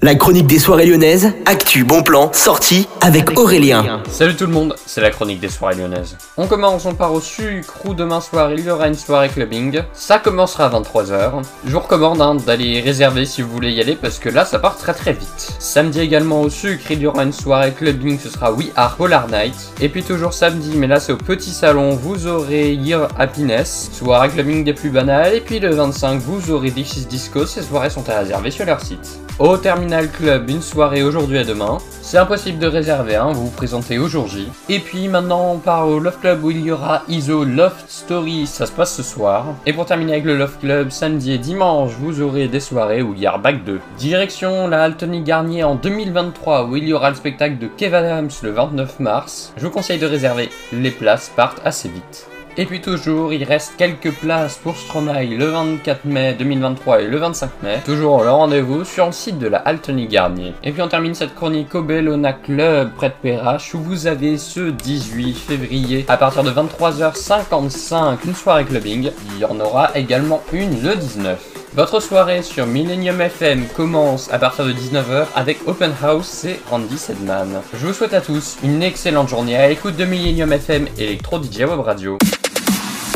La chronique des soirées lyonnaises, actu, bon plan, sortie avec Aurélien. Salut tout le monde, c'est la chronique des soirées lyonnaises. On commence, on part au sucre demain soir il y aura une soirée clubbing. Ça commencera à 23h. Je vous recommande hein, d'aller réserver si vous voulez y aller parce que là ça part très très vite. Samedi également au sucre, il y aura une soirée clubbing, ce sera We Are Polar Night. Et puis toujours samedi, mais là c'est au petit salon, vous aurez Year Happiness, soirée clubbing des plus banales. Et puis le 25, vous aurez Dixis Disco, ces soirées sont à réserver sur leur site. Au Terminal Club, une soirée aujourd'hui et demain. C'est impossible de réserver, hein, vous vous présentez au jour J. Et puis maintenant on part au Love Club où il y aura ISO Loft Story, ça se passe ce soir. Et pour terminer avec le Love Club, samedi et dimanche, vous aurez des soirées où il y a Back 2. Direction la Altony Garnier en 2023 où il y aura le spectacle de Kev Adams le 29 mars. Je vous conseille de réserver, les places partent assez vite. Et puis toujours, il reste quelques places pour Stromae le 24 mai 2023 et le 25 mai. Toujours le rendez-vous sur le site de la Altony Garnier. Et puis on termine cette chronique au Bellona Club près de Perrache où vous avez ce 18 février à partir de 23h55 une soirée clubbing. Il y en aura également une le 19. Votre soirée sur Millennium FM commence à partir de 19h avec Open House et Randy Sedman. Je vous souhaite à tous une excellente journée à l'écoute de Millennium FM Electro DJ Web Radio.